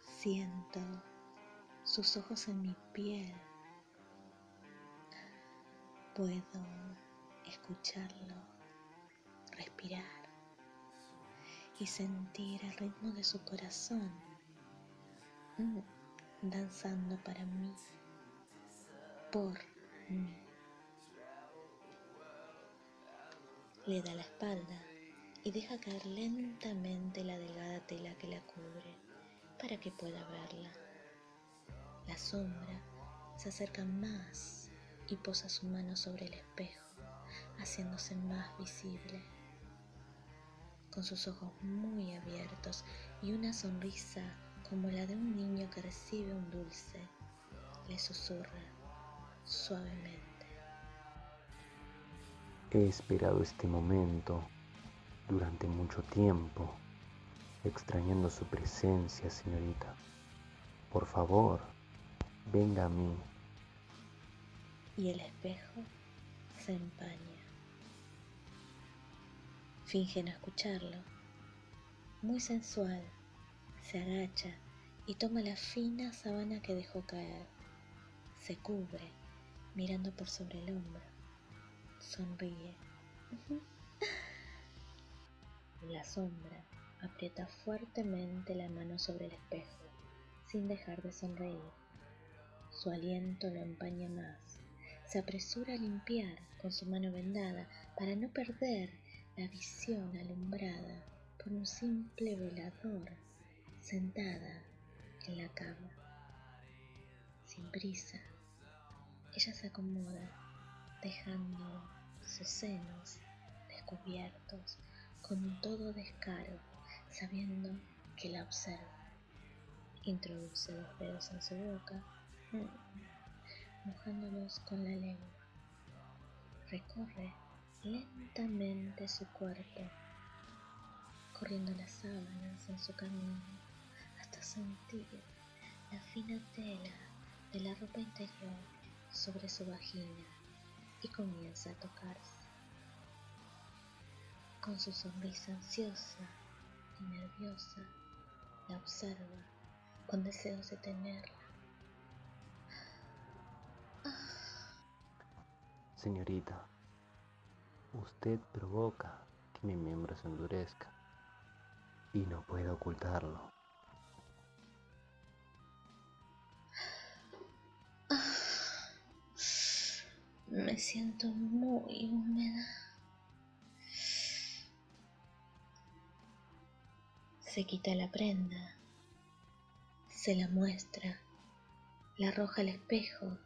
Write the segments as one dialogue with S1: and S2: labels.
S1: Siento sus ojos en mi piel. Puedo escucharlo, respirar y sentir el ritmo de su corazón mm, danzando para mí, por mí. Le da la espalda y deja caer lentamente la delgada tela que la cubre para que pueda verla. La sombra se acerca más y posa su mano sobre el espejo, haciéndose más visible. Con sus ojos muy abiertos y una sonrisa como la de un niño que recibe un dulce, le susurra suavemente.
S2: He esperado este momento durante mucho tiempo, extrañando su presencia, señorita. Por favor, venga a mí.
S1: Y el espejo se empaña. Finge no escucharlo. Muy sensual, se agacha y toma la fina sábana que dejó caer. Se cubre, mirando por sobre el hombro sonríe. La sombra aprieta fuertemente la mano sobre el espejo, sin dejar de sonreír. Su aliento lo empaña más. Se apresura a limpiar con su mano vendada para no perder la visión alumbrada por un simple velador sentada en la cama. Sin prisa, ella se acomoda, dejando sus senos descubiertos con todo descaro, sabiendo que la observa. Introduce los dedos en su boca, mm, mojándolos con la lengua. Recorre lentamente su cuerpo, corriendo las sábanas en su camino hasta sentir la fina tela de la ropa interior sobre su vagina y comienza a tocarse. Con su sonrisa ansiosa y nerviosa, la observa con deseos de tenerla.
S2: Señorita, usted provoca que mi miembro se endurezca y no puedo ocultarlo.
S1: Me siento muy húmeda. Se quita la prenda, se la muestra, la arroja al espejo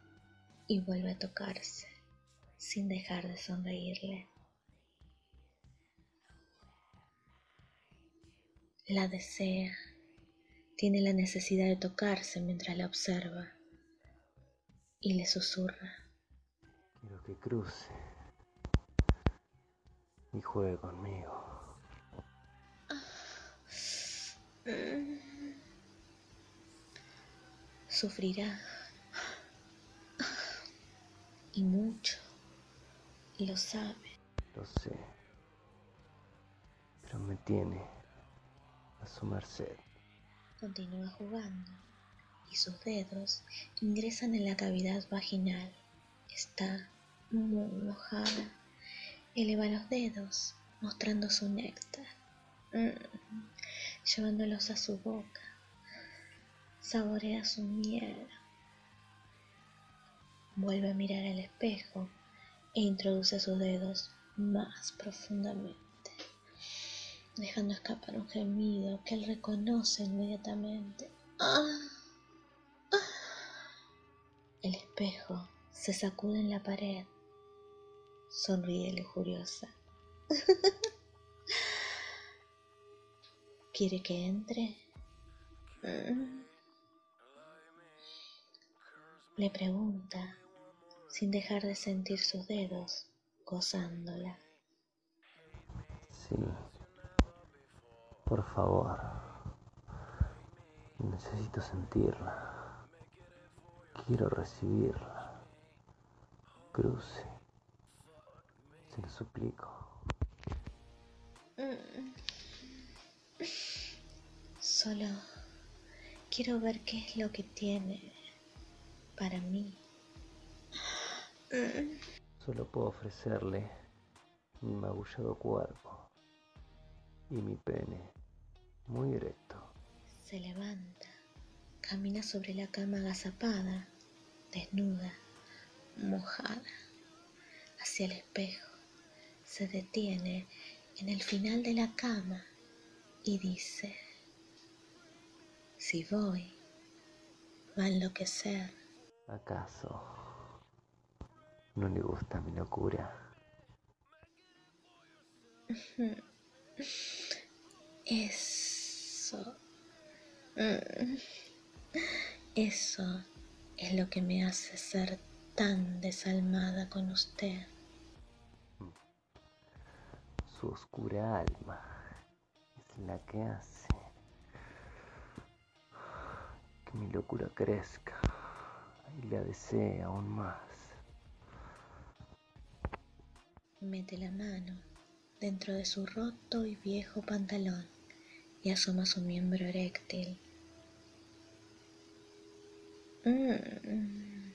S1: y vuelve a tocarse sin dejar de sonreírle. La desea, tiene la necesidad de tocarse mientras la observa y le susurra
S2: que cruce y juegue conmigo.
S1: Sufrirá y mucho, lo sabe.
S2: Lo sé, pero me tiene a su merced.
S1: Continúa jugando y sus dedos ingresan en la cavidad vaginal. Está muy mojada. Eleva los dedos, mostrando su néctar, mm, llevándolos a su boca. Saborea su miel. Vuelve a mirar al espejo e introduce sus dedos más profundamente, dejando escapar un gemido que él reconoce inmediatamente. ¡Ah! ¡Ah! El espejo se sacude en la pared Sonríe lujuriosa. ¿Quiere que entre? Le pregunta, sin dejar de sentir sus dedos, gozándola.
S2: Sí, por favor. Necesito sentirla. Quiero recibirla. Cruce te lo suplico. Mm.
S1: Solo quiero ver qué es lo que tiene para mí.
S2: Solo puedo ofrecerle mi magullado cuerpo y mi pene muy erecto.
S1: Se levanta, camina sobre la cama agazapada, desnuda, mojada, hacia el espejo. Se detiene en el final de la cama y dice, si voy, va a enloquecer.
S2: ¿Acaso no le gusta mi locura?
S1: Eso. Mm, eso es lo que me hace ser tan desalmada con usted.
S2: Su oscura alma es la que hace que mi locura crezca y la desee aún más.
S1: Mete la mano dentro de su roto y viejo pantalón y asoma su miembro eréctil. Mm.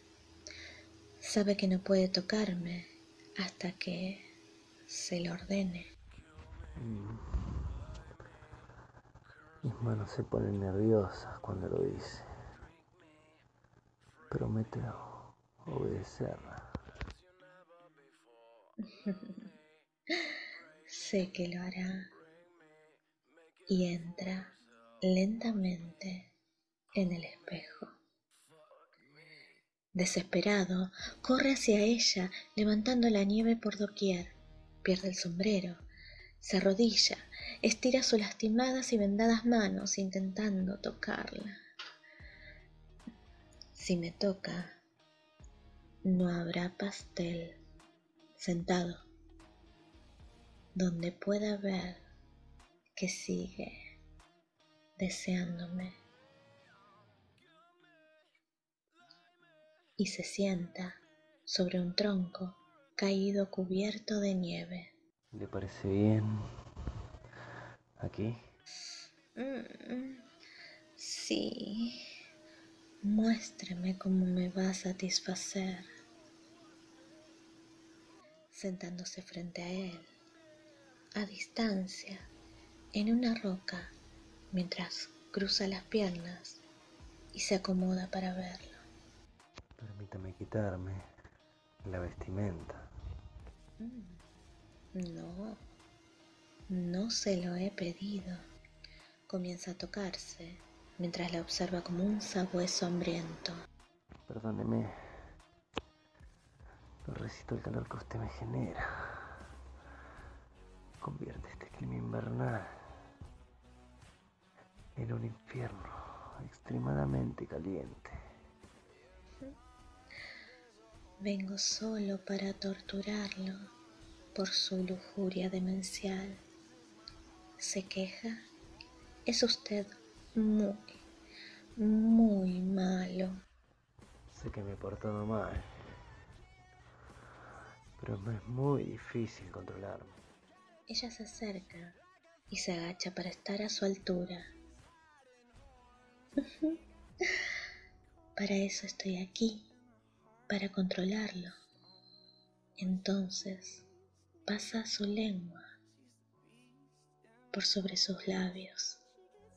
S1: Sabe que no puede tocarme hasta que se lo ordene.
S2: Mm. Mis manos se ponen nerviosas cuando lo dice. Prometo obedecerla.
S1: sé que lo hará y entra lentamente en el espejo. Desesperado, corre hacia ella, levantando la nieve por doquier. Pierde el sombrero, se arrodilla, estira sus lastimadas y vendadas manos intentando tocarla. Si me toca, no habrá pastel sentado donde pueda ver que sigue deseándome. Y se sienta sobre un tronco caído cubierto de nieve.
S2: ¿Le parece bien aquí?
S1: Mm, sí. Muéstreme cómo me va a satisfacer. Sentándose frente a él, a distancia, en una roca, mientras cruza las piernas y se acomoda para verlo.
S2: Permítame quitarme la vestimenta.
S1: Mm, no, no se lo he pedido. Comienza a tocarse mientras la observa como un sabueso hambriento.
S2: Perdóneme. No resisto el calor que usted me genera. Convierte este clima invernal en un infierno extremadamente caliente.
S1: Vengo solo para torturarlo por su lujuria demencial. ¿Se queja? Es usted muy, muy malo.
S2: Sé que me he portado mal, pero me es muy difícil controlarme.
S1: Ella se acerca y se agacha para estar a su altura. Para eso estoy aquí, para controlarlo. Entonces pasa su lengua por sobre sus labios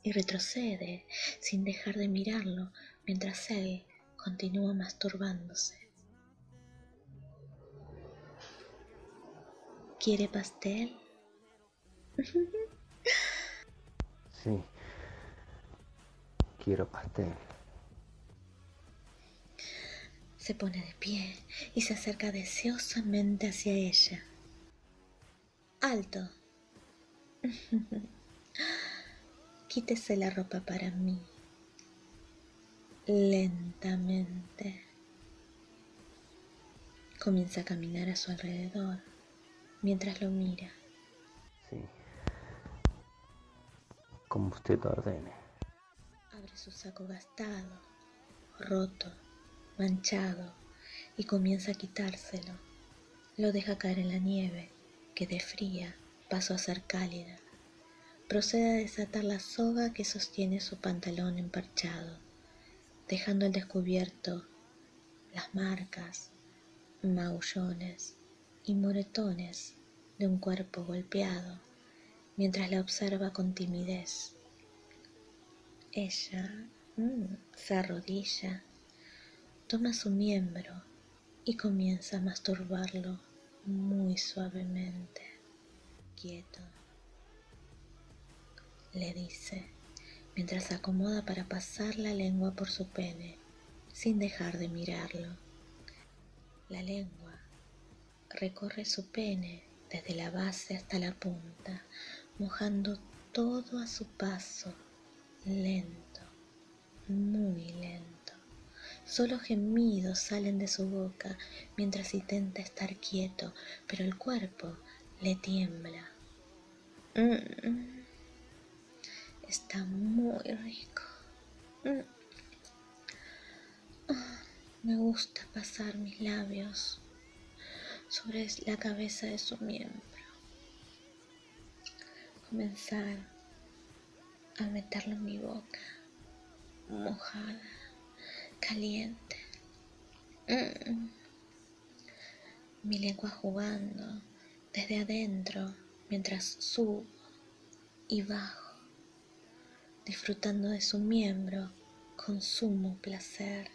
S1: y retrocede sin dejar de mirarlo mientras él continúa masturbándose. ¿Quiere pastel?
S2: Sí. Quiero pastel.
S1: Se pone de pie y se acerca deseosamente hacia ella. Alto. Quítese la ropa para mí. Lentamente. Comienza a caminar a su alrededor mientras lo mira.
S2: Sí. Como usted ordene.
S1: Abre su saco gastado, roto, manchado y comienza a quitárselo. Lo deja caer en la nieve, que de fría pasó a ser cálida. Procede a desatar la soga que sostiene su pantalón emparchado, dejando al descubierto las marcas, maullones y moretones de un cuerpo golpeado mientras la observa con timidez. Ella mm, se arrodilla, toma su miembro y comienza a masturbarlo muy suavemente. Quieto, le dice, mientras acomoda para pasar la lengua por su pene, sin dejar de mirarlo. La lengua recorre su pene desde la base hasta la punta, mojando todo a su paso, lento, muy lento. Solo gemidos salen de su boca mientras intenta estar quieto, pero el cuerpo le tiembla. Mm. Está muy rico. Mm. Ah, me gusta pasar mis labios sobre la cabeza de su miembro. Comenzar a meterlo en mi boca, mojada, caliente. Mm. Mi lengua jugando desde adentro mientras subo y bajo, disfrutando de su miembro con sumo placer.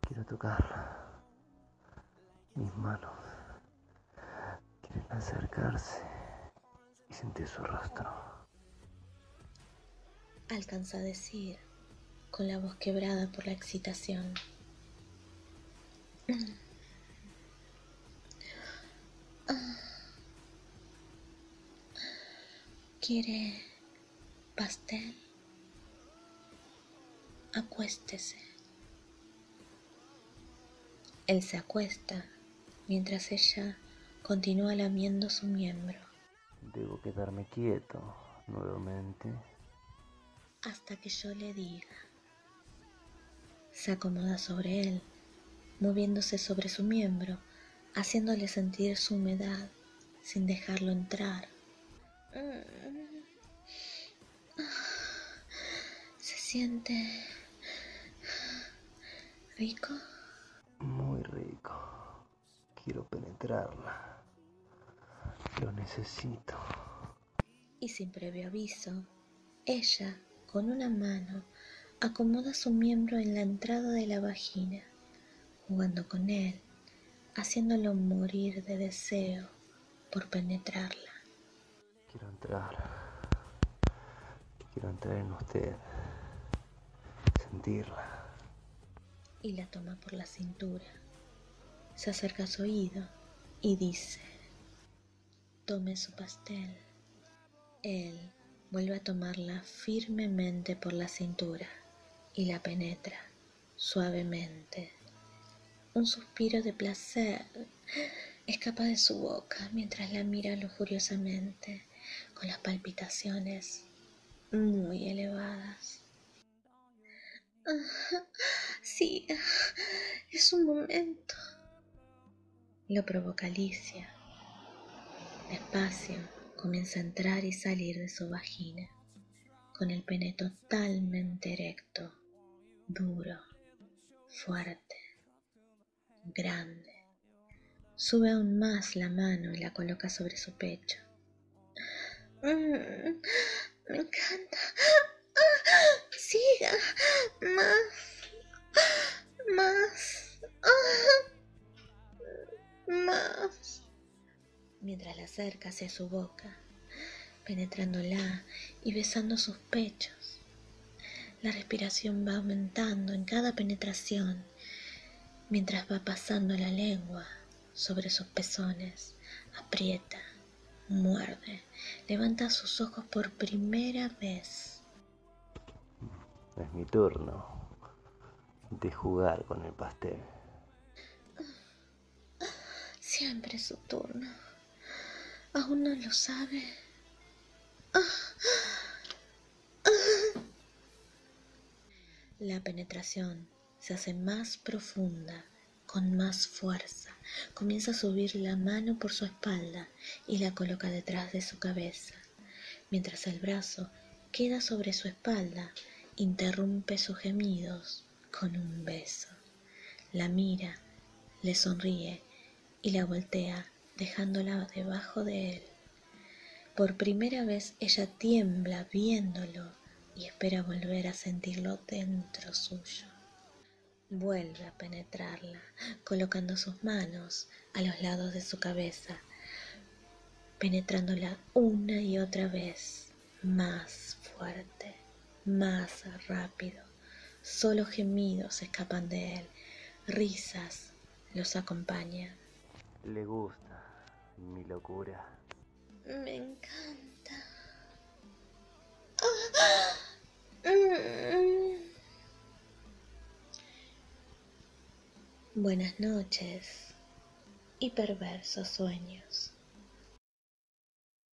S2: Quiero tocarla. Mis manos quieren acercarse y sentir su rostro.
S1: Alcanza a decir con la voz quebrada por la excitación. ¿Quiere pastel? Acuéstese. Él se acuesta mientras ella continúa lamiendo su miembro.
S2: Debo quedarme quieto nuevamente.
S1: Hasta que yo le diga. Se acomoda sobre él, moviéndose sobre su miembro, haciéndole sentir su humedad sin dejarlo entrar. Se siente rico.
S2: Muy rico. Quiero penetrarla. Lo necesito.
S1: Y sin previo aviso, ella, con una mano, acomoda su miembro en la entrada de la vagina, jugando con él, haciéndolo morir de deseo por penetrarla.
S2: Quiero entrar. Quiero entrar en usted.
S1: Y la toma por la cintura se acerca a su oído y dice, tome su pastel. Él vuelve a tomarla firmemente por la cintura y la penetra suavemente. Un suspiro de placer escapa de su boca mientras la mira lujuriosamente con las palpitaciones muy elevadas. Sí, es un momento lo provoca Alicia. Despacio comienza a entrar y salir de su vagina, con el pene totalmente erecto, duro, fuerte, grande. Sube aún más la mano y la coloca sobre su pecho. Mm, me encanta. Siga. Más. Más. más. Mientras la acerca hacia su boca, penetrándola y besando sus pechos. La respiración va aumentando en cada penetración, mientras va pasando la lengua sobre sus pezones. Aprieta, muerde, levanta sus ojos por primera vez.
S2: Es mi turno de jugar con el pastel.
S1: Siempre es su turno. ¿Aún no lo sabe? La penetración se hace más profunda, con más fuerza. Comienza a subir la mano por su espalda y la coloca detrás de su cabeza. mientras el brazo queda sobre su espalda, interrumpe sus gemidos con un beso. La mira, le sonríe y la voltea dejándola debajo de él. Por primera vez ella tiembla viéndolo y espera volver a sentirlo dentro suyo. Vuelve a penetrarla, colocando sus manos a los lados de su cabeza, penetrándola una y otra vez, más fuerte, más rápido. Solo gemidos escapan de él, risas los acompañan.
S2: Le gusta mi locura.
S1: Me encanta. Buenas noches y perversos sueños.